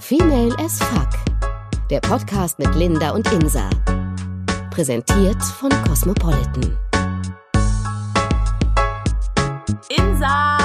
Female as Fuck. Der Podcast mit Linda und Insa. Präsentiert von Cosmopolitan. Insa!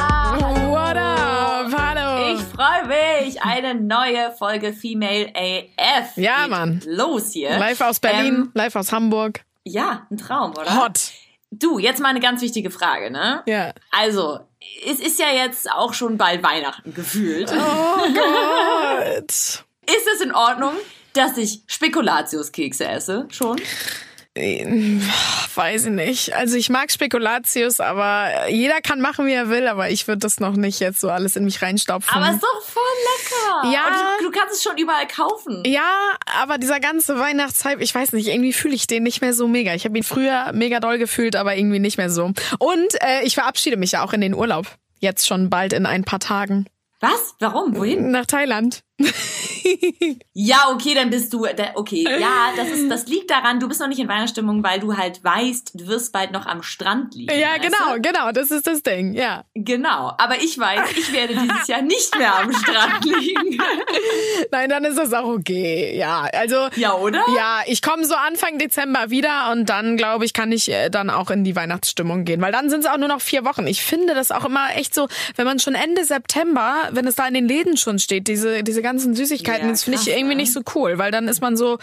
What up? Hallo. Ich freue mich. Eine neue Folge Female AF. Ja, Geht Mann. Los hier. Live aus Berlin, Ähm, live aus Hamburg. ja, ein Traum, oder? Hot. Du, jetzt mal eine ganz wichtige Frage, ne? Ja. Also, es ist ja jetzt auch schon bald Weihnachten gefühlt. Oh Gott. Ist es in Ordnung, dass ich Spekulatiuskekse esse? Schon? Weiß ich nicht. Also ich mag Spekulatius, aber jeder kann machen, wie er will, aber ich würde das noch nicht jetzt so alles in mich reinstopfen. Aber ist doch voll lecker. Ja. Du, du kannst es schon überall kaufen. ja, aber dieser ganze Weihnachtshype, ich weiß nicht, irgendwie fühle ich den nicht mehr so mega. Ich habe ihn früher mega doll gefühlt, aber irgendwie nicht mehr so. Und äh, ich verabschiede mich ja auch in den Urlaub. Jetzt schon bald in ein paar Tagen. Was? Warum? Wohin? Nach Thailand. Ja, okay, dann bist du, okay, ja, das ist, das liegt daran, du bist noch nicht in Weihnachtsstimmung, weil du halt weißt, du wirst bald noch am Strand liegen. Ja, genau, Du? genau, das ist das Ding, ja. Genau, aber ich weiß, ich werde dieses Jahr nicht mehr am Strand liegen. Nein, dann ist das auch okay. Ja, also. Ja, oder? Ja, ich komme so Anfang Dezember wieder und dann, glaube ich, kann ich äh, dann auch in die Weihnachtsstimmung gehen. Weil dann sind es auch nur noch vier Wochen. Ich finde das auch immer echt so, wenn man schon Ende September, wenn es da in den Läden schon steht, diese, diese ganzen Süßigkeiten, Ja, das finde ich irgendwie ne? nicht so cool, weil dann ist man so.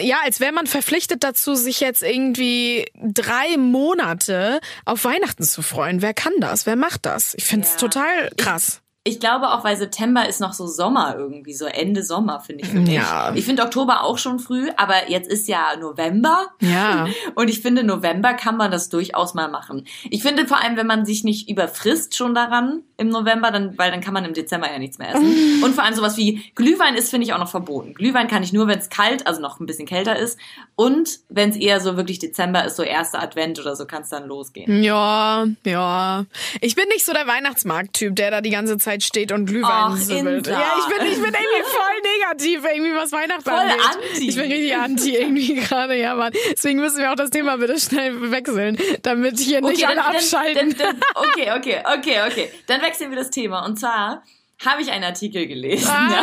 Ja, als wäre man verpflichtet dazu, sich jetzt irgendwie drei Monate auf Weihnachten zu freuen. Wer kann das? Wer macht das? Ich finde es Ja. total krass. Ich glaube auch, weil September ist noch so Sommer irgendwie, so Ende Sommer, finde ich für mich. Ja. Ich finde Oktober auch schon früh, aber jetzt ist ja November. Ja. Und ich finde, November kann man das durchaus mal machen. Ich finde vor allem, wenn man sich nicht überfrisst schon daran im November, dann, weil dann kann man im Dezember ja nichts mehr essen. Und vor allem sowas wie Glühwein ist, finde ich, auch noch verboten. Glühwein kann ich nur, wenn es kalt, also noch ein bisschen kälter ist. Und wenn es eher so wirklich Dezember ist, so erster Advent oder so, kann es dann losgehen. Ja, ja. Ich bin nicht so der Weihnachtsmarkt-Typ, der da die ganze Zeit steht und Glühwein. Insa. Ja, ich bin, ich bin irgendwie voll negativ, irgendwie was Weihnachten Voll angeht. anti. Ich bin richtig anti irgendwie gerade, ja, Mann. Deswegen müssen wir auch das Thema bitte schnell wechseln, damit hier nicht alle dann, abschalten. Dann, dann, okay, okay, okay, okay. Dann wechseln wir das Thema. Und zwar habe ich einen Artikel gelesen. Ah. Ja.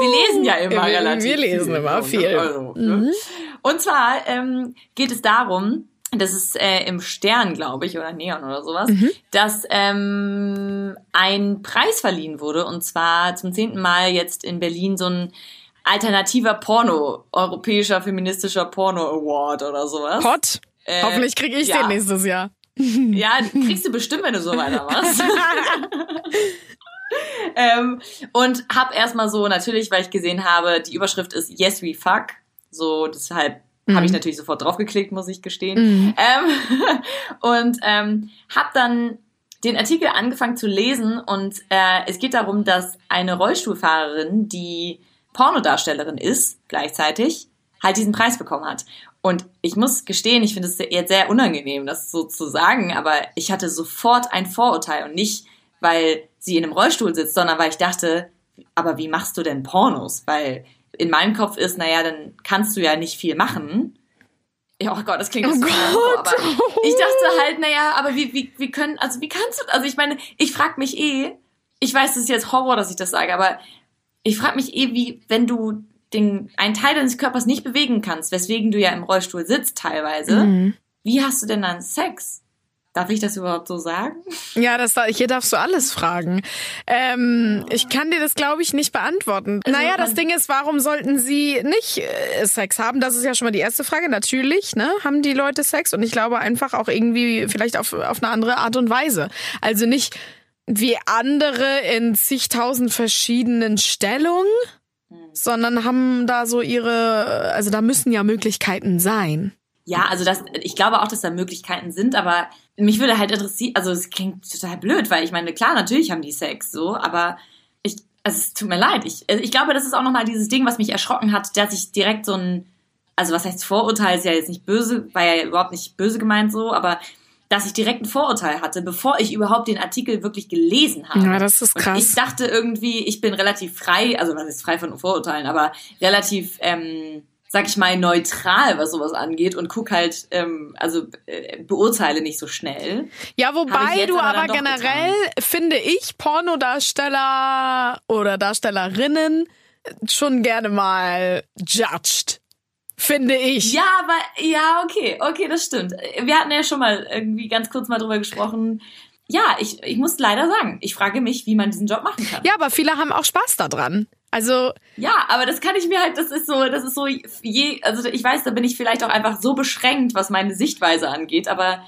Wir lesen ja immer Wir- relativ wir lesen viel. immer viel. Mhm. ne? Also, ne? Und zwar ähm, geht es darum, das ist äh, im Stern, glaube ich, oder Neon oder sowas, Mhm. dass ähm, ein Preis verliehen wurde. Und zwar zum zehnten Mal jetzt in Berlin so ein alternativer Porno, europäischer feministischer Porno Award oder sowas. Hot. Äh, Hoffentlich kriege ich ja. den nächstes Jahr. Ja, kriegst du bestimmt, wenn du so weitermachst. ähm, und hab erstmal so, natürlich, weil ich gesehen habe, die Überschrift ist Yes, we fuck. So, deshalb habe ich natürlich sofort draufgeklickt, muss ich gestehen. Ähm, und ähm, hab dann den Artikel angefangen zu lesen und äh, es geht darum, dass eine Rollstuhlfahrerin, die Pornodarstellerin ist, gleichzeitig, halt diesen Preis bekommen hat. Und ich muss gestehen, ich finde es jetzt sehr unangenehm, das so zu sagen, aber ich hatte sofort ein Vorurteil und nicht, weil sie in einem Rollstuhl sitzt, sondern weil ich dachte, aber wie machst du denn Pornos? Weil in meinem Kopf ist, naja, dann kannst du ja nicht viel machen. Oh Gott, das klingt Oh so Gott. aber ich dachte halt, naja, aber wie, wie, wie können, also wie kannst du, also ich meine, ich frag mich eh, ich weiß, das ist jetzt Horror, dass ich das sage, aber ich frag mich eh, wie, wenn du den, einen Teil deines Körpers nicht bewegen kannst, weswegen du ja im Rollstuhl sitzt teilweise, Mhm. wie hast du denn dann Sex? Darf ich das überhaupt so sagen? Ja, das, hier darfst du alles fragen. Ähm, ich kann dir das, glaube ich, nicht beantworten. naja, das man- Ding ist, warum sollten sie nicht äh, Sex haben? Das ist ja schon mal die erste Frage. Natürlich, ne, haben die Leute Sex und ich glaube einfach auch irgendwie vielleicht auf, auf eine andere Art und Weise. Also nicht wie andere in zigtausend verschiedenen Stellungen, sondern haben da so ihre, also da müssen ja Möglichkeiten sein. Ja, also das, ich glaube auch, dass da Möglichkeiten sind, aber mich würde halt interessieren, also es klingt total blöd, weil ich meine, klar, natürlich haben die Sex, so, aber ich, also es tut mir leid, ich, also ich glaube, das ist auch nochmal dieses Ding, was mich erschrocken hat, dass ich direkt so ein, also was heißt Vorurteil, ist ja jetzt nicht böse, war ja überhaupt nicht böse gemeint so, aber dass ich direkt ein Vorurteil hatte, bevor ich überhaupt den Artikel wirklich gelesen habe. Ja, das ist Und krass. ich dachte irgendwie, ich bin relativ frei, also was ist frei von Vorurteilen, aber relativ, ähm, sag ich mal, neutral, was sowas angeht und guck halt, ähm, also äh, beurteile nicht so schnell. Ja, wobei du aber aber generell, finde ich, Pornodarsteller oder Darstellerinnen schon gerne mal judged. Finde ich. Ja, aber ja, okay, okay, das stimmt. Wir hatten ja schon mal irgendwie ganz kurz mal drüber gesprochen. Ja, ich, ich muss leider sagen, ich frage mich, wie man diesen Job machen kann. Ja, aber viele haben auch Spaß daran. Also ja, aber das kann ich mir halt, das ist so, das ist so je, also ich weiß, da bin ich vielleicht auch einfach so beschränkt, was meine Sichtweise angeht, aber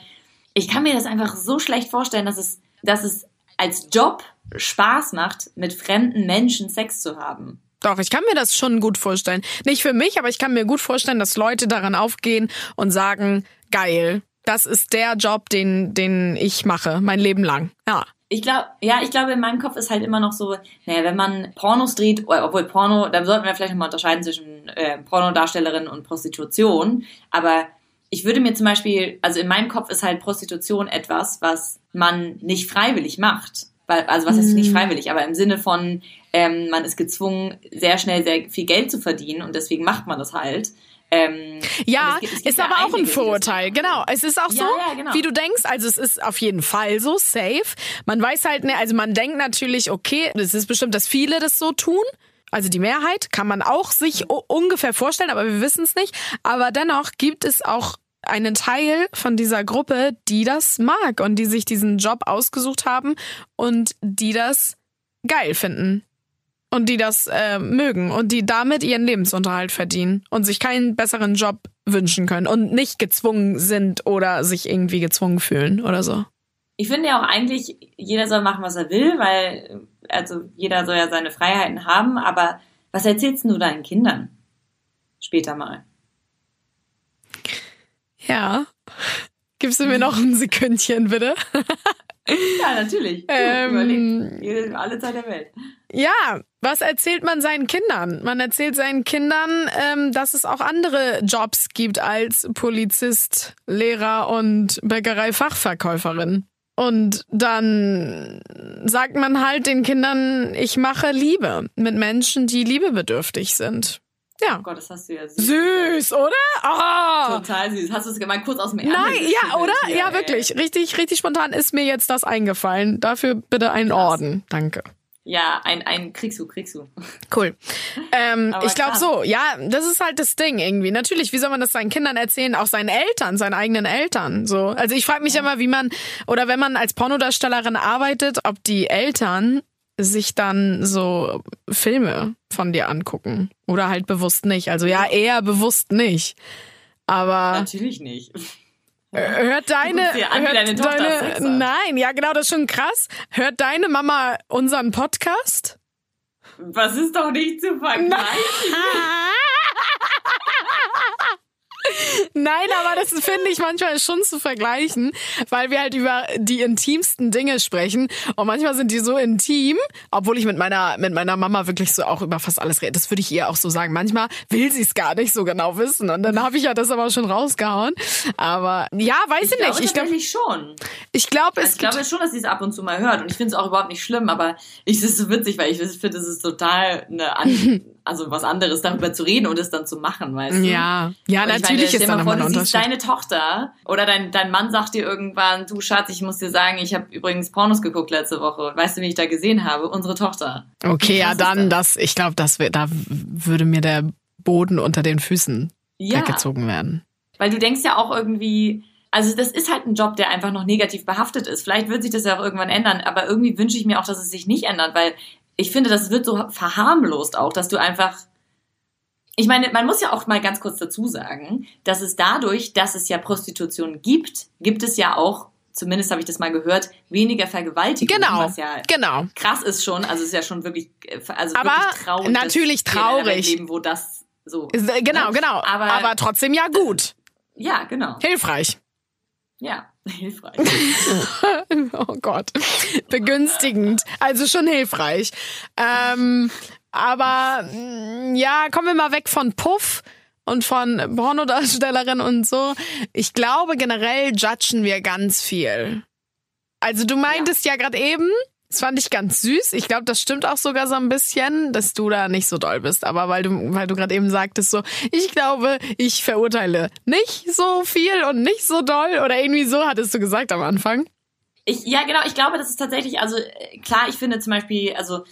ich kann mir das einfach so schlecht vorstellen, dass es, dass es als Job Spaß macht, mit fremden Menschen Sex zu haben. Doch, ich kann mir das schon gut vorstellen. Nicht für mich, aber ich kann mir gut vorstellen, dass Leute daran aufgehen und sagen, geil, das ist der Job, den, den ich mache, mein Leben lang. Ja. Ich glaube, ja, ich glaube, in meinem Kopf ist halt immer noch so, naja, wenn man Pornos dreht, obwohl Porno, dann sollten wir vielleicht nochmal unterscheiden zwischen äh, Pornodarstellerin und Prostitution. Aber ich würde mir zum Beispiel, also in meinem Kopf ist halt Prostitution etwas, was man nicht freiwillig macht. Also was heißt nicht mhm. freiwillig, aber im Sinne von, ähm, man ist gezwungen, sehr schnell sehr viel Geld zu verdienen und deswegen macht man das halt. Ähm, ja, es gibt, es gibt ist ja aber auch ein Vorurteil. Genau, es ist auch ja, so, ja, genau. wie du denkst. Also es ist auf jeden Fall so safe. Man weiß halt, ne, also man denkt natürlich, okay, es ist bestimmt, dass viele das so tun. Also die Mehrheit kann man auch sich ungefähr vorstellen, aber wir wissen es nicht. Aber dennoch gibt es auch einen Teil von dieser Gruppe, die das mag und die sich diesen Job ausgesucht haben und die das geil finden und die das äh, mögen und die damit ihren Lebensunterhalt verdienen und sich keinen besseren Job wünschen können und nicht gezwungen sind oder sich irgendwie gezwungen fühlen oder so. Ich finde ja auch eigentlich, jeder soll machen, was er will, weil also jeder soll ja seine Freiheiten haben, aber was erzählst du deinen Kindern später mal? Ja. Gibst du mir noch ein Sekündchen, bitte? ja, natürlich. Ähm, Überleg. Alle Zeit der Welt. Ja, was erzählt man seinen Kindern? Man erzählt seinen Kindern, ähm, dass es auch andere Jobs gibt als Polizist, Lehrer und Bäckerei-Fachverkäuferin. Und dann sagt man halt den Kindern, ich mache Liebe mit Menschen, die liebebedürftig sind. Ja. Oh Gott, das hast du ja süß. Süß, oder? Oh. Total süß. Hast du es mal kurz aus dem Ärmel Nein, ja, oder? Hier, ja, ey. wirklich. Richtig, richtig spontan ist mir jetzt das eingefallen. Dafür bitte einen Krass. Orden. Danke. Ja, ein, ein kriegst du, kriegst du. Cool. Ähm, ich glaube so, ja, das ist halt das Ding irgendwie. Natürlich, wie soll man das seinen Kindern erzählen, auch seinen Eltern, seinen eigenen Eltern? So, also ich frage mich ja. immer, wie man oder wenn man als Pornodarstellerin arbeitet, ob die Eltern sich dann so Filme von dir angucken. Oder halt bewusst nicht. Also ja, eher bewusst nicht. Aber. Natürlich nicht. Hört deine, an, hört deine, deine nein, ja genau, das ist schon krass. Hört deine Mama unseren Podcast? Was ist doch nicht zu vergleichen? Nein, aber das finde ich manchmal schon zu vergleichen, weil wir halt über die intimsten Dinge sprechen und manchmal sind die so intim, obwohl ich mit meiner mit meiner Mama wirklich so auch über fast alles rede. Das würde ich ihr auch so sagen. Manchmal will sie es gar nicht so genau wissen und dann habe ich ja das aber schon rausgehauen. Aber ja, weiß ich, ich nicht. Ich glaube schon. Ich glaube es. Also ich glaube schon, dass sie es ab und zu mal hört und ich finde es auch überhaupt nicht schlimm, aber ich finde es so witzig, weil ich finde, es ist total eine also was anderes darüber zu reden und es dann zu machen, weißt du? Ja, ja, natürlich meine, ist da nochmal ein Unterschied. deine Tochter oder dein, dein Mann sagt dir irgendwann, du Schatz, ich muss dir sagen, ich habe übrigens Pornos geguckt letzte Woche. Weißt du, wie ich da gesehen habe? Unsere Tochter. Okay, ja, dann das? das, ich glaube, das da würde mir der Boden unter den Füßen ja. weggezogen werden. Weil du denkst ja auch irgendwie, also das ist halt ein Job, der einfach noch negativ behaftet ist. Vielleicht wird sich das ja auch irgendwann ändern, aber irgendwie wünsche ich mir auch, dass es sich nicht ändert, weil ich finde, das wird so verharmlost auch, dass du einfach ich meine, man muss ja auch mal ganz kurz dazu sagen, dass es dadurch, dass es ja Prostitution gibt, gibt es ja auch, zumindest habe ich das mal gehört, weniger Vergewaltigung. Genau, was ja genau. Krass ist schon, also ist ja schon wirklich, also aber wirklich traurig. Natürlich traurig. Leben, wo das so. Äh, genau, ne? genau. Aber, aber trotzdem ja gut. Ja, genau. Hilfreich. Ja, hilfreich. oh Gott. Begünstigend. Also schon hilfreich. Ähm, aber mm, ja, kommen wir mal weg von Puff und von Pornodarstellerin und so. Ich glaube, generell judgen wir ganz viel. Also du meintest ja, ja gerade eben, das fand ich ganz süß. Ich glaube, das stimmt auch sogar so ein bisschen, dass du da nicht so doll bist. Aber weil du, weil du gerade eben sagtest so, ich glaube, ich verurteile nicht so viel und nicht so doll. Oder irgendwie so hattest du gesagt am Anfang. Ich, ja, genau. Ich glaube, das ist tatsächlich, also klar, ich finde zum Beispiel, also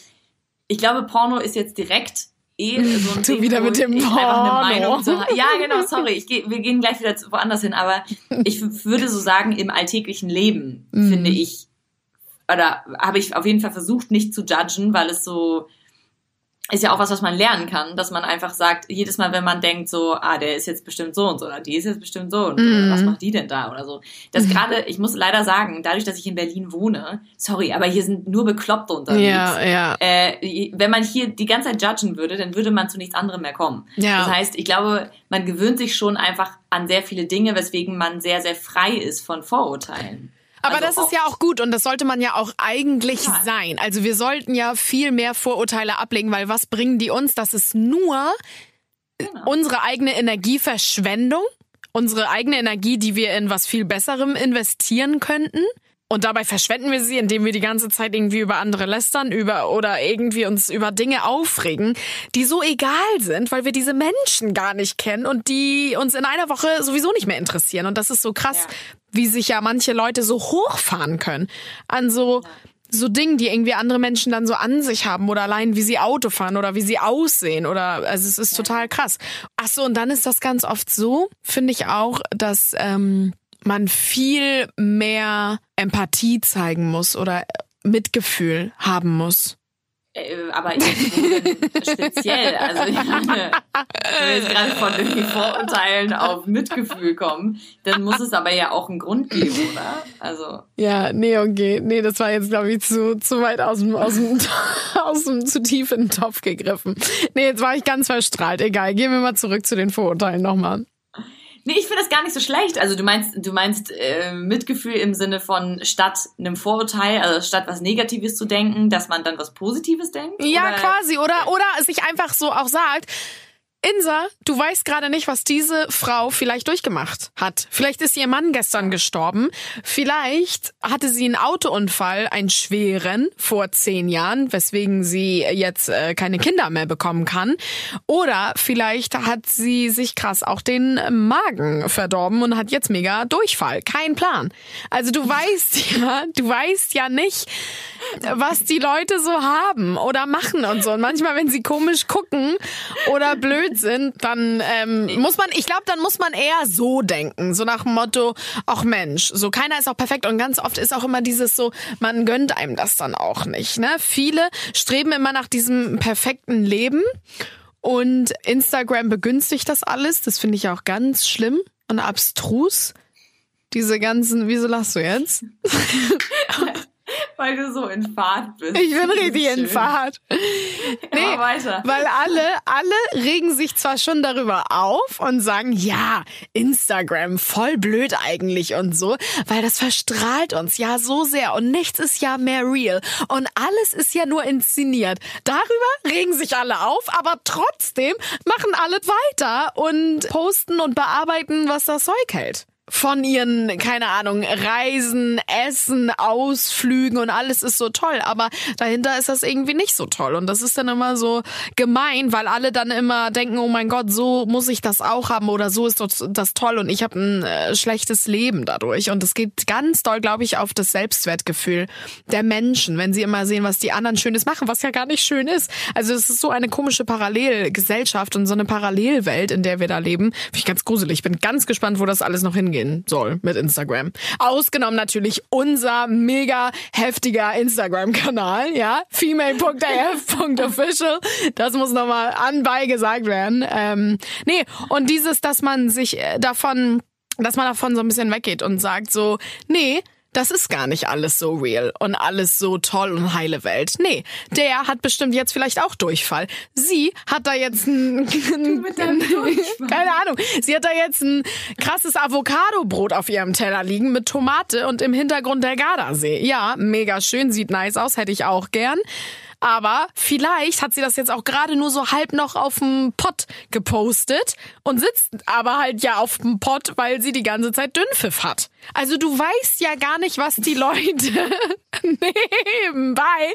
ich glaube, Porno ist jetzt direkt eh so ein du Ding, wieder mit dem Porno. Eine Meinung zu Ja, genau, sorry, ich geh, wir gehen gleich wieder woanders hin, aber ich würde so sagen, im alltäglichen Leben mm. finde ich, oder habe ich auf jeden Fall versucht, nicht zu judgen, weil es so, ist ja auch was, was man lernen kann, dass man einfach sagt, jedes Mal, wenn man denkt so, ah, der ist jetzt bestimmt so und so, oder die ist jetzt bestimmt so und mm. was macht die denn da oder so. Das mhm. gerade, ich muss leider sagen, dadurch, dass ich in Berlin wohne, sorry, aber hier sind nur Bekloppte unterwegs. Ja, ja. Äh, wenn man hier die ganze Zeit judgen würde, dann würde man zu nichts anderem mehr kommen. Ja. Das heißt, ich glaube, man gewöhnt sich schon einfach an sehr viele Dinge, weswegen man sehr, sehr frei ist von Vorurteilen. Aber also das ist ja auch gut und das sollte man ja auch eigentlich ja. sein. Also wir sollten ja viel mehr Vorurteile ablegen, weil was bringen die uns? Das ist nur genau. unsere eigene Energieverschwendung, unsere eigene Energie, die wir in was viel Besserem investieren könnten. Und dabei verschwenden wir sie, indem wir die ganze Zeit irgendwie über andere lästern, über oder irgendwie uns über Dinge aufregen, die so egal sind, weil wir diese Menschen gar nicht kennen und die uns in einer Woche sowieso nicht mehr interessieren. Und das ist so krass, ja. wie sich ja manche Leute so hochfahren können an so so Dingen, die irgendwie andere Menschen dann so an sich haben oder allein wie sie Auto fahren oder wie sie aussehen oder also es ist total krass. Ach so und dann ist das ganz oft so, finde ich auch, dass ähm, man viel mehr Empathie zeigen muss oder Mitgefühl haben muss. Äh, aber speziell, also ich meine, wenn wir gerade von den Vorurteilen auf Mitgefühl kommen, dann muss es aber ja auch einen Grund geben, oder? Also. Ja, nee, okay. Nee, das war jetzt, glaube ich, zu, zu weit aus dem, aus dem, aus dem, zu tief in den Topf gegriffen. Nee, jetzt war ich ganz verstrahlt. Egal, gehen wir mal zurück zu den Vorurteilen nochmal. Nee, ich finde das gar nicht so schlecht. Also du meinst, du meinst äh, Mitgefühl im Sinne von statt einem Vorurteil, also statt was Negatives zu denken, dass man dann was Positives denkt? Ja, oder? quasi. Oder, oder sich einfach so auch sagt, Insa, du weißt gerade nicht, was diese Frau vielleicht durchgemacht hat. Vielleicht ist ihr Mann gestern gestorben. Vielleicht hatte sie einen Autounfall, einen schweren, vor zehn Jahren, weswegen sie jetzt äh, keine Kinder mehr bekommen kann. Oder vielleicht hat sie sich krass auch den Magen verdorben und hat jetzt mega Durchfall. Kein Plan. Also du weißt ja, du weißt ja nicht, was die Leute so haben oder machen und so. Und manchmal, wenn sie komisch gucken oder blöd blöd sind, dann ähm, muss man, ich glaube, dann muss man eher so denken, so nach dem Motto, ach Mensch, so keiner ist auch perfekt und ganz oft ist auch immer dieses so, man gönnt einem das dann auch nicht. Ne? Viele streben immer nach diesem perfekten Leben und Instagram begünstigt das alles. Das finde ich auch ganz schlimm und abstrus. Diese ganzen, wieso lachst du jetzt? Weil du so in Fahrt bist. Ich bin richtig in Fahrt. Nee, weiter. Weil alle, alle regen sich zwar schon darüber auf und sagen, ja, Instagram, voll blöd eigentlich und so, weil das verstrahlt uns ja so sehr und nichts ist ja mehr real und alles ist ja nur inszeniert. Darüber regen sich alle auf, aber trotzdem machen alle weiter und posten und bearbeiten, was das Zeug hält von ihren, keine Ahnung, Reisen, Essen, Ausflügen und alles ist so toll. Aber dahinter ist das irgendwie nicht so toll. Und das ist dann immer so gemein, weil alle dann immer denken, oh mein Gott, so muss ich das auch haben oder so ist das toll und ich habe ein äh, schlechtes Leben dadurch. Und es geht ganz doll, glaube ich, auf das Selbstwertgefühl der Menschen, wenn sie immer sehen, was die anderen Schönes machen, was ja gar nicht schön ist. Also es ist so eine komische Parallelgesellschaft und so eine Parallelwelt, in der wir da leben. Finde ich ganz gruselig. Ich bin ganz gespannt, wo das alles noch hingeht gehen soll mit Instagram. Ausgenommen natürlich unser mega heftiger Instagram-Kanal, ja, female.af.official. Das muss nochmal anbei gesagt werden. Ähm, nee, und dieses, dass man sich äh, davon dass man davon so ein bisschen weggeht und sagt so, nee, das ist gar nicht alles so real und alles so toll und heile Welt. Nee, der hat bestimmt jetzt vielleicht auch Durchfall. Sie hat da jetzt ein, keine Ahnung, sie hat da jetzt ein krasses Avocado-Brot auf ihrem Teller liegen mit Tomate und im Hintergrund der Gardasee. Ja, mega schön, sieht nice aus, hätte ich auch gern. Aber vielleicht hat sie das jetzt auch gerade nur so halb noch auf dem Pott gepostet und sitzt aber halt ja auf dem Pott, weil sie die ganze Zeit Dünnpfiff hat. Also du weißt ja gar nicht, was die Leute nebenbei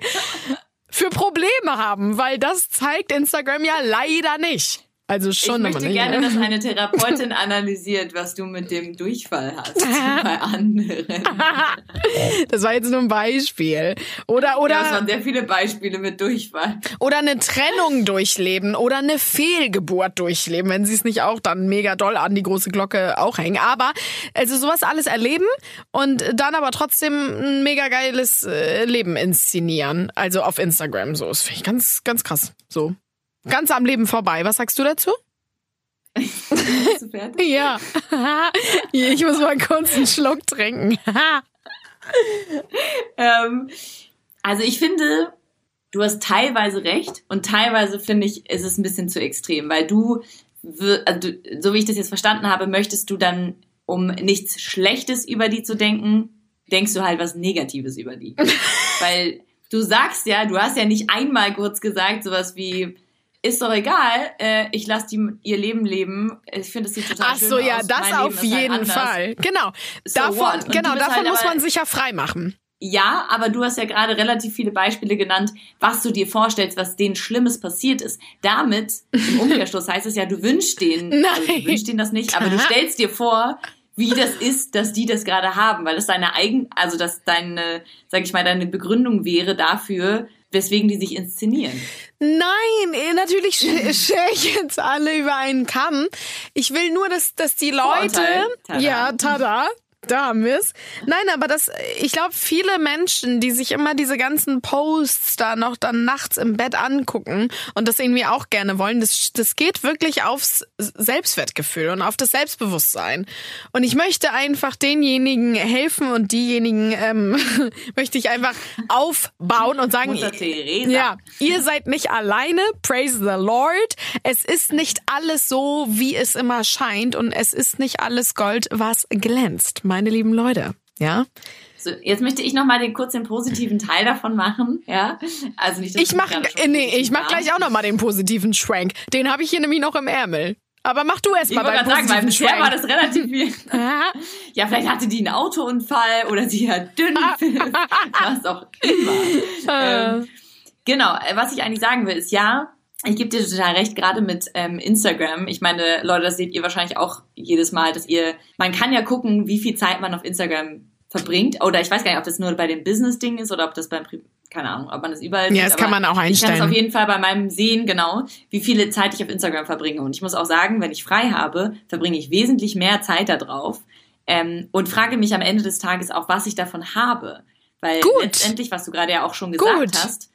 für Probleme haben, weil das zeigt Instagram ja leider nicht. Also schon, ich möchte gerne, dass eine Therapeutin analysiert, was du mit dem Durchfall hast bei anderen. das war jetzt nur ein Beispiel. Oder, oder. Ja, es waren sehr viele Beispiele mit Durchfall. Oder eine Trennung durchleben oder eine Fehlgeburt durchleben, wenn sie es nicht auch dann mega doll an die große Glocke auch hängen. Aber, also sowas alles erleben und dann aber trotzdem ein mega geiles äh, Leben inszenieren. Also auf Instagram so. Das finde ich ganz, ganz krass. So. Ganz am Leben vorbei. Was sagst du dazu? Ja. ich muss mal kurz einen Schluck trinken. ähm, also ich finde, du hast teilweise recht und teilweise finde ich, ist es ein bisschen zu extrem, weil du, also, so wie ich das jetzt verstanden habe, möchtest du dann, um nichts Schlechtes über die zu denken, denkst du halt was Negatives über die. weil du sagst ja, du hast ja nicht einmal kurz gesagt, sowas wie, ist doch egal, äh, ich lasse die ihr Leben leben. Ich finde es sieht total Ach so, schön ja, aus. das mein auf ist jeden halt Fall. Genau. So davon, genau, davon halt muss man sich ja frei machen. Ja, aber du hast ja gerade relativ viele Beispiele genannt, was du dir vorstellst, was denen Schlimmes passiert ist. Damit, im Umkehrschluss heißt es ja, du wünschst denen, also Nein. du wünschst denen das nicht, aber du stellst dir vor, wie das ist, dass die das gerade haben, weil das deine eigen, also dass deine, sag ich mal, deine Begründung wäre dafür, weswegen die sich inszenieren. Nein, eh, natürlich sch- schere ich jetzt alle über einen Kamm. Ich will nur, dass, dass die Leute. Vorurteil. Tada. Ja, tada. Da haben wir's. Nein, aber das, ich glaube, viele Menschen, die sich immer diese ganzen Posts da noch dann nachts im Bett angucken und das irgendwie auch gerne wollen, das, das geht wirklich aufs Selbstwertgefühl und auf das Selbstbewusstsein. Und ich möchte einfach denjenigen helfen und diejenigen ähm, möchte ich einfach aufbauen und sagen, ja, ihr seid nicht alleine. Praise the Lord. Es ist nicht alles so, wie es immer scheint und es ist nicht alles Gold, was glänzt, meine lieben Leute. Ja? So, jetzt möchte ich noch mal den kurz den positiven Teil davon machen, ja? Also nicht, Ich du mach, gerade schon äh, nee, ich mach warst. gleich auch noch mal den positiven Schwank. Den habe ich hier nämlich noch im Ärmel. Aber mach du erst Ich mal gerade sagen, weil bisher war Schwank. das relativ viel. Ah, Ja, vielleicht hatte die einen Autounfall oder sie hat Dünnpfiff, was auch immer. ähm, genau, äh, was ich eigentlich sagen will, ist ja, ich gebe dir total recht, gerade mit ähm, Instagram. Ich meine, Leute, das seht ihr wahrscheinlich auch jedes Mal, dass ihr, man kann ja gucken, wie viel Zeit man auf Instagram verbringt. Oder ich weiß gar nicht, ob das nur bei dem Business-Ding ist oder ob das beim, Pri keine Ahnung, ob man das überall Ja, sieht, das kann man auch Ich kann es einstellen. auf jeden Fall bei meinem Sehen, genau, wie viele Zeit ich auf Instagram verbringe. Und ich muss auch sagen, wenn ich frei habe, verbringe ich wesentlich mehr Zeit da drauf ähm, und frage mich am Ende des Tages auch, was ich davon habe. Weil Gut. letztendlich, was du gerade ja auch schon gesagt Gut. hast,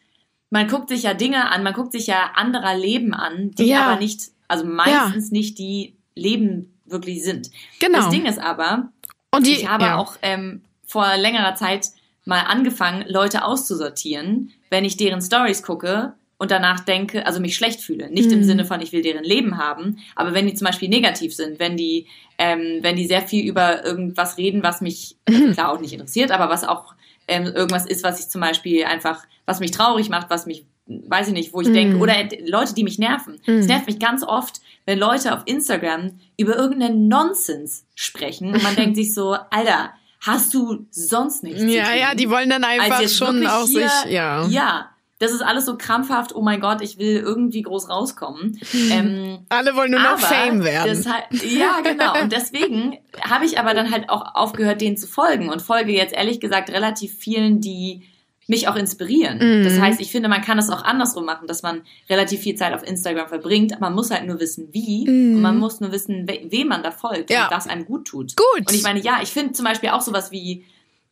man guckt sich ja Dinge an, man guckt sich ja anderer Leben an, die Ja. aber nicht, also meistens nicht die Leben wirklich sind. Genau. Das Ding ist aber, Und die, ich habe ja. auch ähm, vor längerer Zeit mal angefangen, Leute auszusortieren, wenn ich deren Stories gucke und danach denke, also mich schlecht fühle. Nicht Mhm. im Sinne von, ich will deren Leben haben, aber wenn die zum Beispiel negativ sind, wenn die, ähm, wenn die sehr viel über irgendwas reden, was mich Mhm. klar auch nicht interessiert, aber was auch ähm, irgendwas ist, was ich zum Beispiel einfach, was mich traurig macht, was mich, weiß ich nicht, wo ich Mhm. denke, oder Leute, die mich nerven. Es nervt mich ganz oft, wenn Leute auf Instagram über irgendeinen Nonsens sprechen und man denkt sich so, Alter, hast du sonst nichts ja, ja, die wollen dann Als einfach schon auch sich, ja. Ja, das ist alles so krampfhaft, oh mein Gott, ich will irgendwie groß rauskommen. Ähm, Alle wollen nur noch Fame werden. Deshalb, ja, genau. Und deswegen habe ich aber dann halt auch aufgehört, denen zu folgen und folge jetzt ehrlich gesagt relativ vielen, die mich auch inspirieren. Mhm. Das heißt, ich finde, man kann es auch andersrum machen, dass man relativ viel Zeit auf Instagram verbringt. Man muss halt nur wissen, wie. Und man muss nur wissen, we wem man da folgt Mhm. Ja. und was einem gut tut. Gut. Und ich meine, ja, ich finde zum Beispiel auch sowas wie,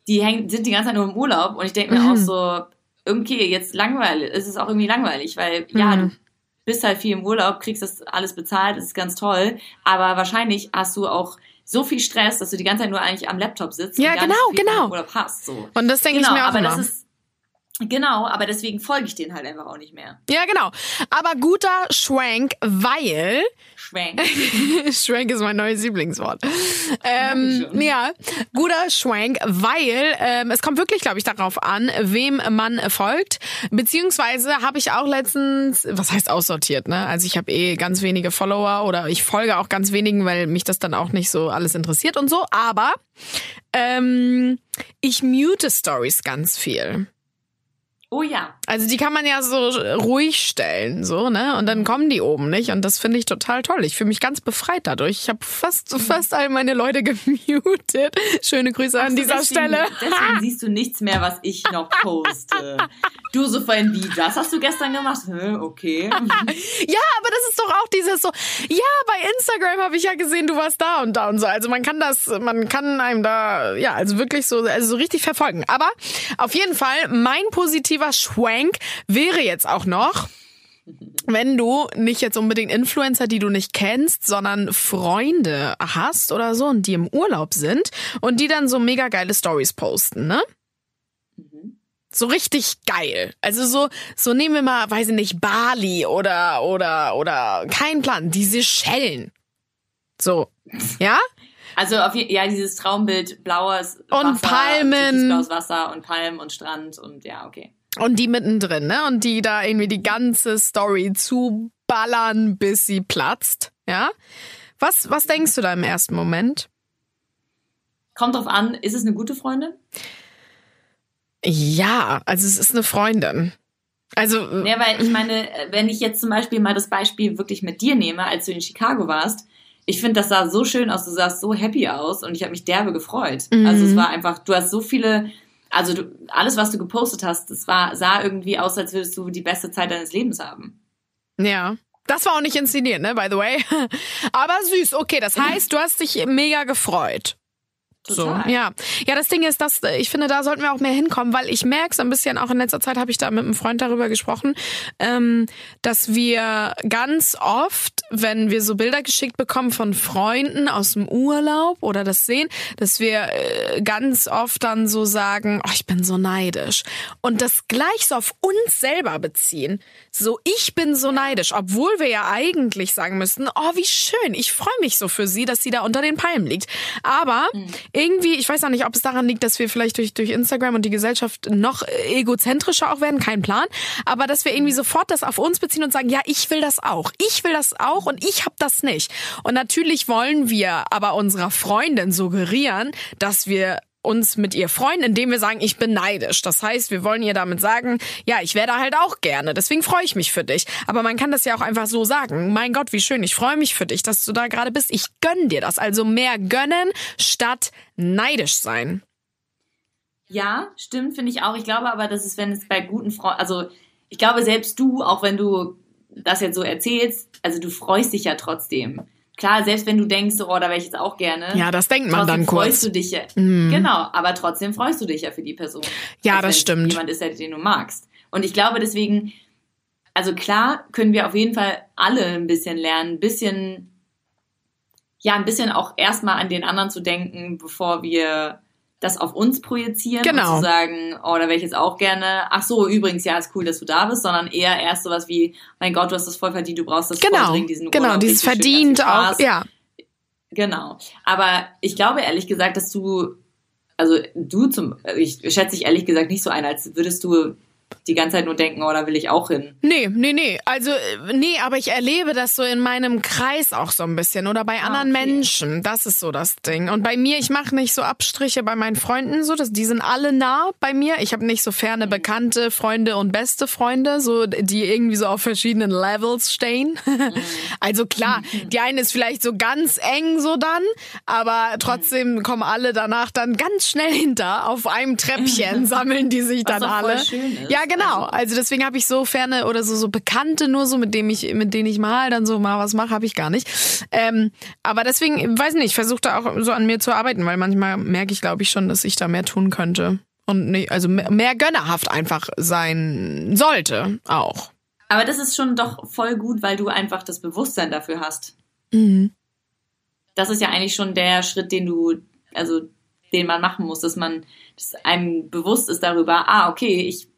die hängen, sind die ganze Zeit nur im Urlaub und ich denke mir Mhm. auch so, okay, jetzt langweilig, es ist auch irgendwie langweilig, weil ja, Mhm. du bist halt viel im Urlaub, kriegst das alles bezahlt, das ist ganz toll, aber wahrscheinlich hast du auch so viel Stress, dass du die ganze Zeit nur eigentlich am Laptop sitzt Ja, und genau, genau. Urlaub hast. So. Und das denke Genau, ich mir auch aber immer. das ist genau, aber deswegen folge ich denen halt einfach auch nicht mehr. ja, genau. Aber guter Schwank, weil Schwenk. Schwank ist mein neues Lieblingswort. Ähm, ja, guter Schwank, weil ähm, es kommt wirklich, glaube ich, darauf an, wem man folgt. Beziehungsweise habe ich auch letztens, was heißt aussortiert, ne? Also ich habe eh ganz wenige Follower oder ich folge auch ganz wenigen, weil mich das dann auch nicht so alles interessiert und so. Aber ähm, ich mute Stories ganz viel. Oh ja. Also die kann man ja so ruhig stellen, so, ne? Und dann kommen die oben nicht. Und das finde ich total toll. Ich fühle mich ganz befreit dadurch. Ich habe fast, mhm. fast all meine Leute gemutet. Schöne Grüße an dieser deswegen, Stelle. Deswegen siehst du nichts mehr, was ich noch poste. du so vorhin wie, das hast du gestern gemacht? Okay. ja, aber das ist doch auch dieses so, ja, bei Instagram habe ich ja gesehen, du warst da und da und so. Also man kann das, man kann einem da, ja, also wirklich so, also so richtig verfolgen. Aber auf jeden Fall, mein positiver positiver Schwank wäre jetzt auch noch, wenn du nicht jetzt unbedingt Influencer, die du nicht kennst, sondern Freunde hast oder so und die im Urlaub sind und die dann so mega geile Stories posten, ne? So richtig geil. Also so, so nehmen wir mal, weiß ich nicht, Bali oder, oder, oder, kein Plan, diese Schellen. So. Ja? Also auf, ja, dieses Traumbild blaues Wasser, und Palmen, blaues Wasser und Palmen und Strand und ja, okay. Und die mittendrin, ne? Und die da irgendwie die ganze Story zuballern, bis sie platzt. Ja? Was, was denkst du da im ersten Moment? Kommt drauf an, ist es eine gute Freundin? Ja, also es ist eine Freundin. Also. Ja, weil ich meine, wenn ich jetzt zum Beispiel mal das Beispiel wirklich mit dir nehme, als du in Chicago warst, ich finde, das sah so schön aus, du sahst so happy aus und ich habe mich derbe gefreut. Mhm. Also es war einfach, du hast so viele also du, alles, was du gepostet hast, das war, sah irgendwie aus, als würdest du die beste Zeit deines Lebens haben. Ja. Das war auch nicht inszeniert, ne, by the way. Aber süß, okay, das heißt, du hast dich mega gefreut. Total. So, ja. Ja, das Ding ist, dass ich finde, da sollten wir auch mehr hinkommen, weil ich merke es ein bisschen, auch in letzter Zeit habe ich da mit einem Freund darüber gesprochen, ähm, dass wir ganz oft, wenn wir so Bilder geschickt bekommen von Freunden aus dem Urlaub oder das sehen, dass wir äh, ganz oft dann so sagen, oh, ich bin so neidisch. Und das gleich so auf uns selber beziehen. So, ich bin so neidisch, obwohl wir ja eigentlich sagen müssten, oh, wie schön, ich freue mich so für sie, dass sie da unter den Palmen liegt. Aber mhm irgendwie, ich weiß auch nicht, ob es daran liegt, dass wir vielleicht durch, durch Instagram und die Gesellschaft noch egozentrischer auch werden, kein Plan. Aber dass wir irgendwie sofort das auf uns beziehen und sagen, ja, ich will das auch. Ich will das auch und ich hab das nicht. Und natürlich wollen wir aber unserer Freundin suggerieren, dass wir uns mit ihr freuen, indem wir sagen, ich bin neidisch. Das heißt, wir wollen ihr damit sagen, ja, ich werde halt auch gerne. Deswegen freue ich mich für dich. Aber man kann das ja auch einfach so sagen. Mein Gott, wie schön. Ich freue mich für dich, dass du da gerade bist. Ich gönn dir das. Also mehr gönnen statt neidisch sein. Ja, stimmt, finde ich auch. Ich glaube aber, dass es, wenn es bei guten Freunden, also ich glaube, selbst du, auch wenn du das jetzt so erzählst, also du freust dich ja trotzdem klar, selbst wenn du denkst, oh, da wäre ich jetzt auch gerne. Ja, das denkt man dann kurz. freust du dich ja. Mhm. Genau, aber trotzdem freust du dich ja für die Person. Ja, das stimmt. Jemand ist, den du magst. Und ich glaube deswegen, also klar können wir auf jeden Fall alle ein bisschen lernen, ein bisschen, ja, ein bisschen auch erstmal an den anderen zu denken, bevor wir das auf uns projizieren genau. und zu sagen, oh, da wäre ich jetzt auch gerne, ach so, übrigens, ja, ist cool, dass du da bist, sondern eher erst sowas wie, mein Gott, du hast das voll verdient, du brauchst das genau. voll dringend, diesen Genau, Urlaub, dieses verdient auch, ja. Genau. Aber ich glaube ehrlich gesagt, dass du, also du zum, ich schätze dich ehrlich gesagt nicht so ein, als würdest du die ganze Zeit nur denken, oh, da will ich auch hin. Nee, nee, nee. Also, äh, nee, aber ich erlebe das so in meinem Kreis auch so ein bisschen oder bei ah, anderen okay. Menschen. Das ist so das Ding. Und bei mir, ich mache nicht so Abstriche bei meinen Freunden, so, dass die sind alle nah bei mir. Ich habe nicht so ferne mhm. Bekannte, Freunde und beste Freunde, so, die irgendwie so auf verschiedenen Levels stehen. Mhm. Also klar, mhm. die eine ist vielleicht so ganz eng so dann, aber trotzdem kommen alle danach dann ganz schnell hinter auf einem Treppchen, sammeln die sich dann alle. Ja, ja, genau. Also, also deswegen habe ich so ferne oder so so Bekannte nur so, mit dem ich mit denen ich mal dann so mal was mache, habe ich gar nicht. Ähm, aber deswegen weiß nicht, ich versuche da auch so an mir zu arbeiten, weil manchmal merke ich, glaube ich schon, dass ich da mehr tun könnte und nicht, also mehr, mehr gönnerhaft einfach sein sollte auch. Aber das ist schon doch voll gut, weil du einfach das Bewusstsein dafür hast. Mhm. Das ist ja eigentlich schon der Schritt, den du, also den man machen muss, dass man dass einem bewusst ist darüber, ah, okay, ich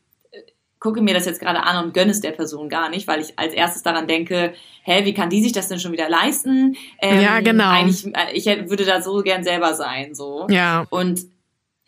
gucke mir das jetzt gerade an und gönne es der Person gar nicht, weil ich als erstes daran denke, hä, wie kann die sich das denn schon wieder leisten? Ähm, ja, genau. Eigentlich, äh, ich würde da so gern selber sein, so. Ja. Und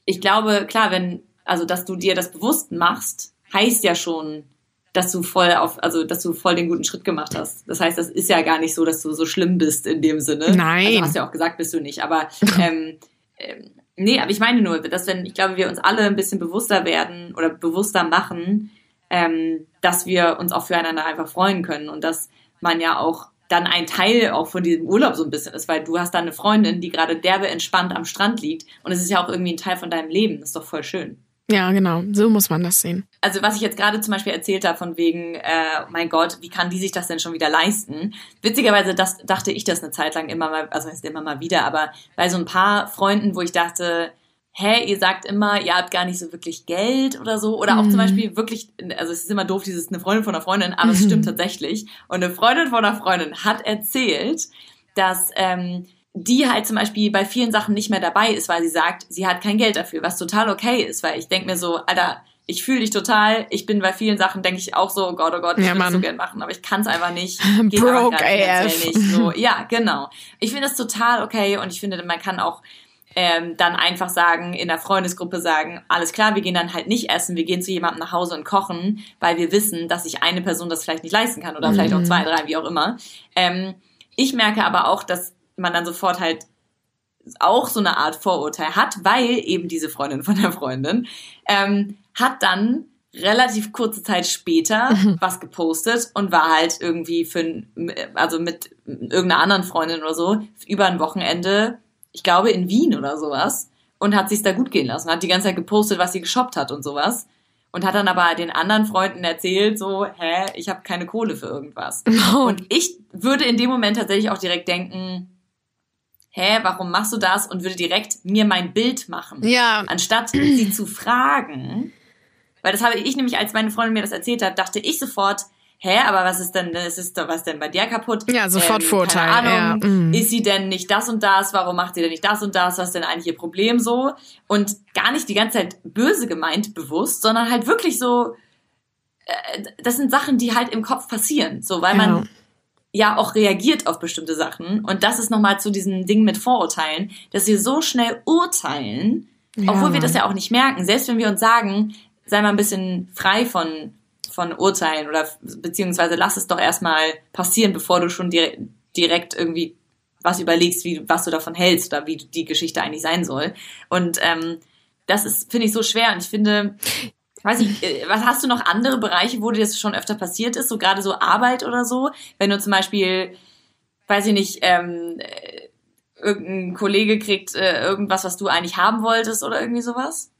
ich glaube, klar, wenn, also, dass du dir das bewusst machst, heißt ja schon, dass du voll auf, also, dass du voll den guten Schritt gemacht hast. Das heißt, das ist ja gar nicht so, dass du so schlimm bist in dem Sinne. Nein. Also, hast ja auch gesagt, bist du nicht, aber, ähm, ähm Nee, aber ich meine nur, dass wenn, ich glaube, wir uns alle ein bisschen bewusster werden oder bewusster machen, ähm, dass wir uns auch füreinander einfach freuen können und dass man ja auch dann ein Teil auch von diesem Urlaub so ein bisschen ist, weil du hast da eine Freundin, die gerade derbe entspannt am Strand liegt und es ist ja auch irgendwie ein Teil von deinem Leben. Das ist doch voll schön. Ja, genau. So muss man das sehen. Also was ich jetzt gerade zum Beispiel erzählt habe von wegen, äh, mein Gott, wie kann die sich das denn schon wieder leisten? Witzigerweise das, dachte ich das eine Zeit lang immer mal, also heißt immer mal wieder, aber bei so ein paar Freunden, wo ich dachte, hä, ihr sagt immer, ihr habt gar nicht so wirklich Geld oder so. Oder auch mhm. zum Beispiel wirklich, also es ist immer doof, dieses eine Freundin von einer Freundin, aber mhm. es stimmt tatsächlich. Und eine Freundin von einer Freundin hat erzählt, dass ähm, die halt zum Beispiel bei vielen Sachen nicht mehr dabei ist, weil sie sagt, sie hat kein Geld dafür, was total okay ist, weil ich denke mir so, Alter, ich fühle dich total. Ich bin bei vielen Sachen, denke ich auch so, oh Gott, oh Gott, ich ja, würde so gern machen, aber ich kann es einfach nicht. Broke AF. Nicht. So, ja, genau. Ich finde das total okay und ich finde, man kann auch ähm, dann einfach sagen, in der Freundesgruppe sagen, alles klar, wir gehen dann halt nicht essen, wir gehen zu jemandem nach Hause und kochen, weil wir wissen, dass sich eine Person das vielleicht nicht leisten kann oder mhm. vielleicht auch zwei, drei, wie auch immer. Ähm, ich merke aber auch, dass man dann sofort halt auch so eine Art Vorurteil hat, weil eben diese Freundin von der Freundin ähm, hat dann relativ kurze Zeit später mhm. was gepostet und war halt irgendwie für also mit irgendeiner anderen Freundin oder so über ein Wochenende ich glaube, in Wien oder sowas und hat sich's da gut gehen lassen. Hat die ganze Zeit gepostet, was sie geshoppt hat und sowas. Und hat dann aber den anderen Freunden erzählt, so, hä, ich habe keine Kohle für irgendwas. Oh. Und ich würde in dem Moment tatsächlich auch direkt denken, hä, warum machst du das? Und würde direkt mir mein Bild machen. Ja. Anstatt sie zu fragen. Weil das habe ich nämlich, als meine Freundin mir das erzählt hat, dachte ich sofort, hä, aber was ist denn, es ist doch was denn bei dir kaputt? Ja, sofort ähm, Vorteil. Keine Ahnung, ja. mm. ist sie denn nicht das und das? Warum macht sie denn nicht das und das? Was ist denn eigentlich ihr Problem so? Und gar nicht die ganze Zeit böse gemeint, bewusst, sondern halt wirklich so, äh, das sind Sachen, die halt im Kopf passieren, so, weil ja. man ja auch reagiert auf bestimmte Sachen. Und das ist nochmal zu diesem Ding mit Vorurteilen, dass wir so schnell urteilen, ja. obwohl wir das ja auch nicht merken. Selbst wenn wir uns sagen, sei mal ein bisschen frei von von Urteilen oder beziehungsweise lass es doch erstmal passieren, bevor du schon direkt, direkt irgendwie was überlegst, wie, was du davon hältst oder wie die Geschichte eigentlich sein soll. Und ähm, das ist, finde ich, so schwer. Und ich finde, weiß ich, äh, was hast du noch andere Bereiche, wo dir das schon öfter passiert ist, so gerade so Arbeit oder so? Wenn du zum Beispiel, weiß ich nicht, ähm, äh, irgendein Kollege kriegt äh, irgendwas, was du eigentlich haben wolltest oder irgendwie sowas?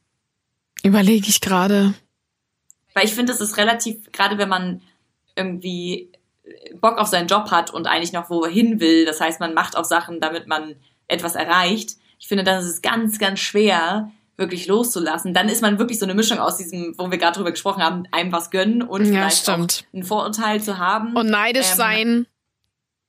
Überlege ich gerade. Weil ich finde, es ist relativ, gerade wenn man irgendwie Bock auf seinen Job hat und eigentlich noch wohin will, das heißt, man macht auch Sachen, damit man etwas erreicht. Ich finde, dann ist es ganz, ganz schwer, wirklich loszulassen. Dann ist man wirklich so eine Mischung aus diesem, wo wir gerade drüber gesprochen haben, einem was gönnen und ja, vielleicht stimmt. auch ein Vorurteil zu haben. Und neidisch ähm, sein.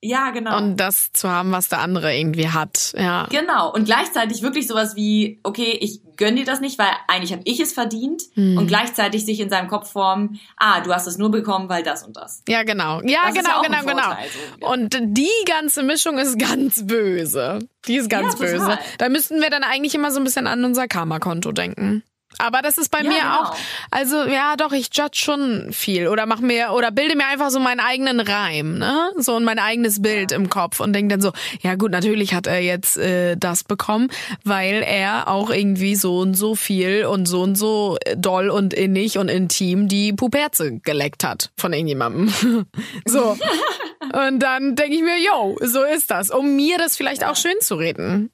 Ja, genau. Und das zu haben, was der andere irgendwie hat, ja. Genau. Und gleichzeitig wirklich sowas wie, okay, ich gönn dir das nicht, weil eigentlich habe ich es verdient. Hm. Und gleichzeitig sich in seinem Kopf formen, ah, du hast es nur bekommen, weil das und das. Ja, genau. Ja, das genau, ja genau, genau. So. Und die ganze Mischung ist ganz böse. Die ist ganz ja, böse. Da müssten wir dann eigentlich immer so ein bisschen an unser Karma-Konto denken. Aber das ist bei ja, mir genau. auch, also ja, doch, ich judge schon viel oder mach mir oder bilde mir einfach so meinen eigenen Reim, ne? So und mein eigenes Bild ja. im Kopf und denke dann so, ja gut, natürlich hat er jetzt äh, das bekommen, weil er auch irgendwie so und so viel und so und so doll und innig und intim die Puperze geleckt hat von irgendjemandem. so. und dann denke ich mir, yo, so ist das, um mir das vielleicht ja. auch schön zu reden.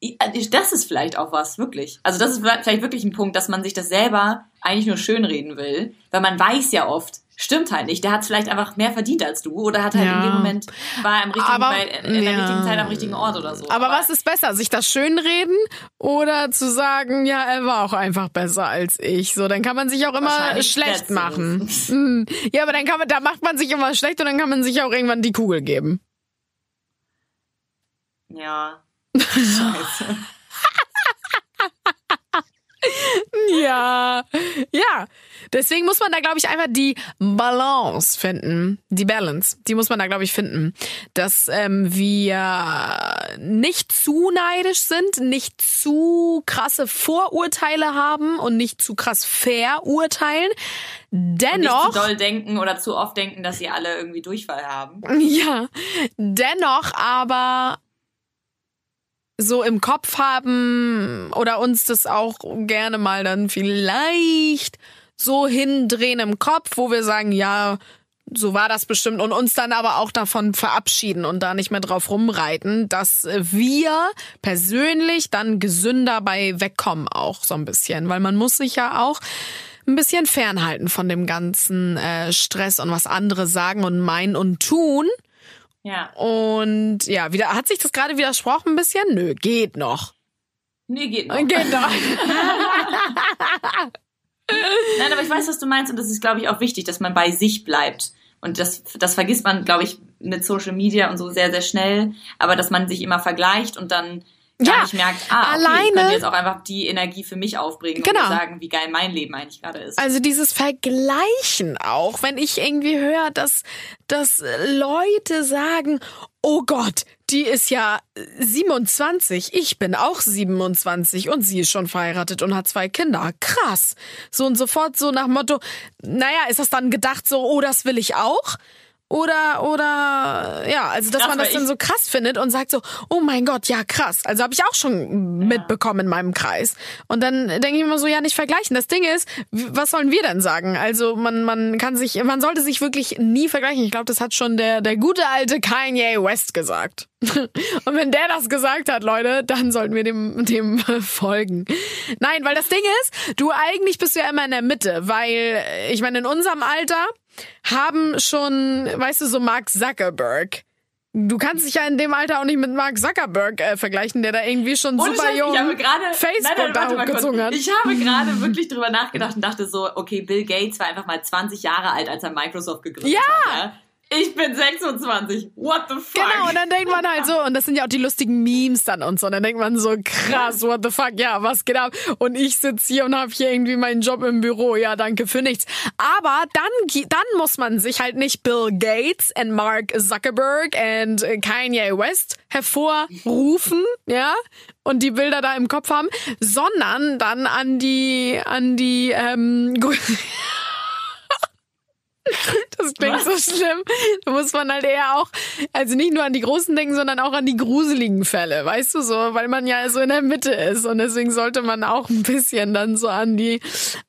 Äh, das ist vielleicht auch was, wirklich. Also das ist vielleicht wirklich ein Punkt, dass man sich das selber eigentlich nur schönreden will, weil man weiß ja oft, stimmt halt nicht. Der hat vielleicht einfach mehr verdient als du oder hat halt ja. in dem Moment war im richtigen, aber, bei, in der ja. richtigen Zeit am richtigen Ort oder so. Aber, aber, was ist besser, sich das schönreden oder zu sagen, ja, er war auch einfach besser als ich? So, dann kann man sich auch immer schlecht machen. Mhm. ja, aber dann kann man, da macht man sich immer schlecht und dann kann man sich auch irgendwann die Kugel geben. Ja, Scheiße. ja, ja. Deswegen muss man da, glaube ich, einfach die Balance finden. Die Balance, die muss man da, glaube ich, finden. Dass ähm, wir nicht zu neidisch sind, nicht zu krasse Vorurteile haben und nicht zu krass verurteilen. Dennoch. Und nicht zu doll denken oder zu oft denken, dass sie alle irgendwie Durchfall haben. Ja. Dennoch aber so im Kopf haben oder uns das auch gerne mal dann vielleicht so hindrehen im Kopf, wo wir sagen, ja, so war das bestimmt und uns dann aber auch davon verabschieden und da nicht mehr drauf rumreiten, dass wir persönlich dann gesünder bei wegkommen auch so ein bisschen, weil man muss sich ja auch ein bisschen fernhalten von dem ganzen äh, Stress und was andere sagen und meinen und tun. Ja. Und ja, wieder hat sich das gerade widersprochen ein bisschen? Nö, geht noch. Nee, geht noch. Geht noch. Nein, aber ich weiß, was du meinst und das ist, glaube ich, auch wichtig, dass man bei sich bleibt. Und das, das vergisst man, glaube ich, mit Social Media und so sehr, sehr schnell. Aber dass man sich immer vergleicht und dann Ja, nicht merkt, ah, okay, alleine- ich könnte jetzt auch einfach die Energie für mich aufbringen Genau. und sagen, wie geil mein Leben eigentlich gerade ist. Also dieses Vergleichen auch, wenn ich irgendwie höre, dass, dass Leute sagen, oh Gott, die ist ja 27, ich bin auch 27 und sie ist schon verheiratet und hat zwei Kinder. Krass. So und sofort so nach Motto, naja, ist das dann gedacht so, oh, das will ich auch? Oder, oder, ja, also dass Krass, man das dann so krass findet und sagt so, oh mein Gott, ja krass. Also habe ich auch schon mitbekommen in meinem Kreis. Und dann denke ich immer so, ja, nicht vergleichen. Das Ding ist, was sollen wir denn sagen? Also man, man kann sich, man sollte sich wirklich nie vergleichen. Ich glaube, das hat schon der, der gute alte Kanye West gesagt. Und wenn der das gesagt hat, Leute, dann sollten wir dem, dem folgen. Nein, weil das Ding ist, du eigentlich bist du ja immer in der Mitte, weil ich meine, in unserem Alter haben schon, weißt du, so Mark Zuckerberg. Du kannst dich ja in dem Alter auch nicht mit Mark Zuckerberg äh, vergleichen, der da irgendwie schon Ohne super jung ich habe gerade Facebook nein, nein, hochgezogen hat. Ich habe gerade wirklich drüber nachgedacht und dachte so, okay, Bill Gates war einfach mal 20 Jahre alt, als er Microsoft gegründet Ja! hat. Ja. Ich bin 26. What the fuck? Genau, und dann denkt man halt so, und das sind ja auch die lustigen Memes dann und so, und dann denkt man so, krass, what the fuck, ja, was geht ab? Und ich sitze hier und habe hier irgendwie meinen Job im Büro, ja, danke für nichts. Aber dann, dann muss man sich halt nicht Bill Gates und Mark Zuckerberg und Kanye West hervorrufen, ja, und die Bilder da im Kopf haben, sondern dann an die, an die, ähm, Das klingt so schlimm. Da muss man halt eher auch, also nicht nur an die großen denken, sondern auch an die gruseligen Fälle, weißt du so, weil man ja so in der Mitte ist und deswegen sollte man auch ein bisschen dann so an die,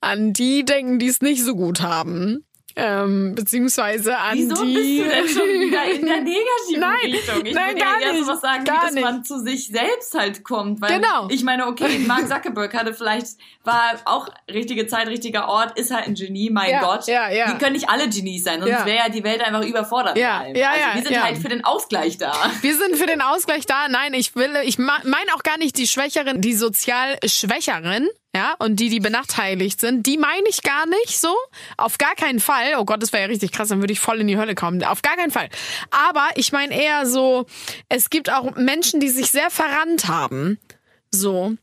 an die denken, die es nicht so gut haben. Ähm, beziehungsweise an Wieso die. bist du denn schon wieder in der negativen Nein, Richtung? Ich nein, würde gar eher nicht, sowas sagen, gar wie, dass nicht. man zu sich selbst halt kommt. Weil Genau. ich meine, okay, Mark Zuckerberg hatte vielleicht, war auch richtige Zeit, richtiger Ort, ist halt ein Genie, mein Ja, Gott. ja, ja. Die können nicht alle Genies sein, sonst Ja. wäre ja die Welt einfach überfordert. Ja, ja, also ja, wir sind ja. halt für den Ausgleich da. Wir sind für den Ausgleich da. Nein, ich will, ich meine auch gar nicht die Schwächeren, die sozial Schwächeren, ja, und die, die benachteiligt sind, die meine ich gar nicht so. Auf gar keinen Fall. Oh Gott, das wäre ja richtig krass, dann würde ich voll in die Hölle kommen. Auf gar keinen Fall. Aber ich meine eher so, es gibt auch Menschen, die sich sehr verrannt haben. So.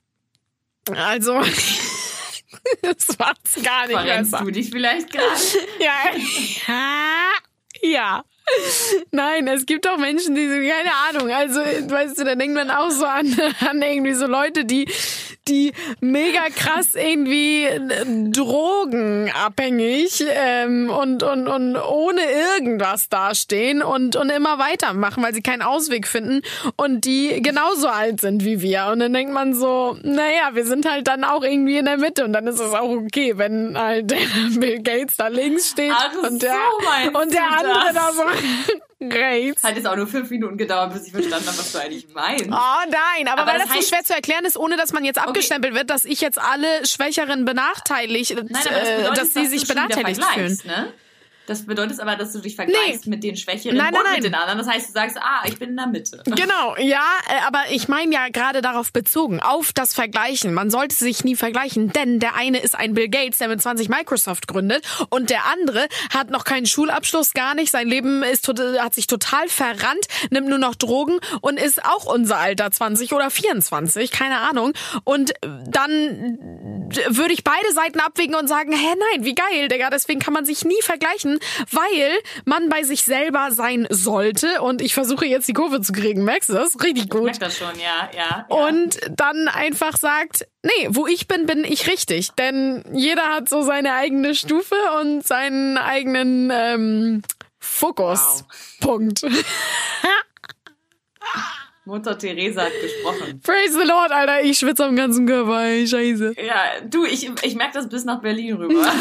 Also, das macht's gar nicht Verrennst besser. du dich vielleicht gerade? Ja. ja. Nein, es gibt auch Menschen, die so, keine Ahnung, also, weißt du, da denkt man auch so an, an irgendwie so Leute, die, die mega krass irgendwie äh, drogenabhängig ähm, und, und, und ohne irgendwas dastehen und, und immer weitermachen, weil sie keinen Ausweg finden und die genauso alt sind wie wir. Und dann denkt man so, naja, wir sind halt dann auch irgendwie in der Mitte und dann ist es auch okay, wenn halt Bill Gates da links steht Ach und der, so und der andere das. da so rechts. Hat jetzt auch nur fünf Minuten gedauert, bis ich verstanden habe, was du eigentlich meinst. Oh nein, aber, Aber weil das das so heißt- schwer zu erklären ist, ohne dass man jetzt abgestempelt wird, dass ich jetzt alle Schwächeren benachteiligt, Nein, aber das äh, bedeutet, dass sie sich wieder benachteiligt fühlen. Ne? Das bedeutet aber, dass du dich vergleichst mit den Schwächeren Nein, nein, und nein. mit den anderen. Das heißt, du sagst, ah, ich bin in der Mitte. Genau, ja, äh, aber ich meine ja gerade darauf bezogen, auf das Vergleichen. Man sollte sich nie vergleichen, denn der eine ist ein Bill Gates, der mit 20 Microsoft gründet und der andere hat noch keinen Schulabschluss, gar nicht. Sein Leben ist tot- hat sich total verrannt, nimmt nur noch Drogen und ist auch unser Alter 20 oder 24, keine Ahnung. Und dann würde ich beide Seiten abwägen und sagen, hä, nein, wie geil, Digga, deswegen kann man sich nie vergleichen, weil man bei sich selber sein sollte und ich versuche jetzt die Kurve zu kriegen, merkst du das? Richtig Ich gut. merke das schon, ja, ja. ja. Und dann einfach sagt, nee, wo ich bin, bin ich richtig. Denn jeder hat so seine eigene Stufe und seinen eigenen ähm, Fokuspunkt. Mutter Teresa hat gesprochen. Praise the Lord, Alter. Ich schwitze am ganzen Körper. Ey, scheiße. Ja, du, ich, ich merke das bis nach Berlin rüber.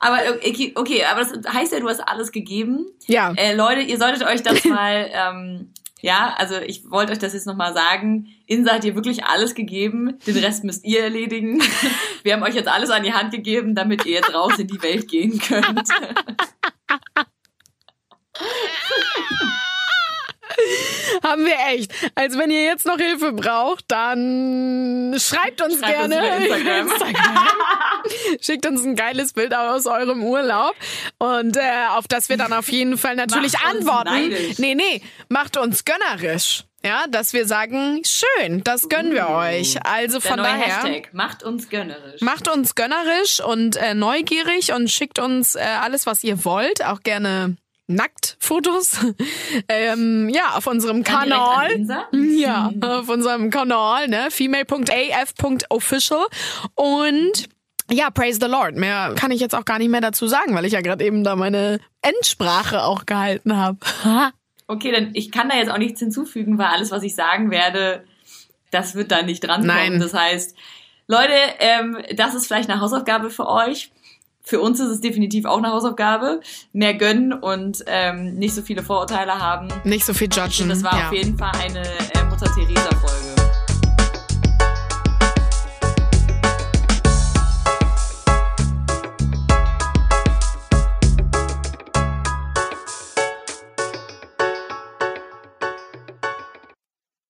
aber okay, okay, aber das heißt ja, du hast alles gegeben. Ja. Äh, Leute, ihr solltet euch das mal, ähm, ja, also ich wollte euch das jetzt nochmal sagen. Insa hat ihr wirklich alles gegeben. Den Rest müsst ihr erledigen. Wir haben euch jetzt alles an die Hand gegeben, damit ihr jetzt raus in die Welt gehen könnt. Haben wir echt. Also wenn ihr jetzt noch Hilfe braucht, dann schreibt uns Schreibt uns gerne über Instagram. Instagram. Schickt uns ein geiles Bild aus eurem Urlaub und äh, auf das wir dann auf jeden Fall natürlich Macht uns antworten. neidisch. Nee, nee, macht uns gönnerisch. Ja, dass wir sagen, schön, das gönnen wir euch. Also Uh, von daher Hashtag. Macht uns gönnerisch. macht uns gönnerisch und äh, neugierig und schickt uns äh, alles, was ihr wollt, auch gerne Nacktfotos. ähm, ja, auf unserem Dann Kanal. Ja, auf unserem Kanal, ne? female.af.official. Und ja, praise the Lord. Mehr kann ich jetzt auch gar nicht mehr dazu sagen, weil ich ja gerade eben da meine Endsprache auch gehalten habe. Okay, dann ich kann da jetzt auch nichts hinzufügen, weil alles, was ich sagen werde, das wird da nicht drankommen. Nein. Das heißt, Leute, ähm, das ist vielleicht eine Hausaufgabe für euch. Für uns ist es definitiv auch eine Hausaufgabe. Mehr gönnen und ähm, nicht so viele Vorurteile haben. Nicht so viel judgen. Das war ja. auf jeden Fall eine äh, Mutter Teresa Folge.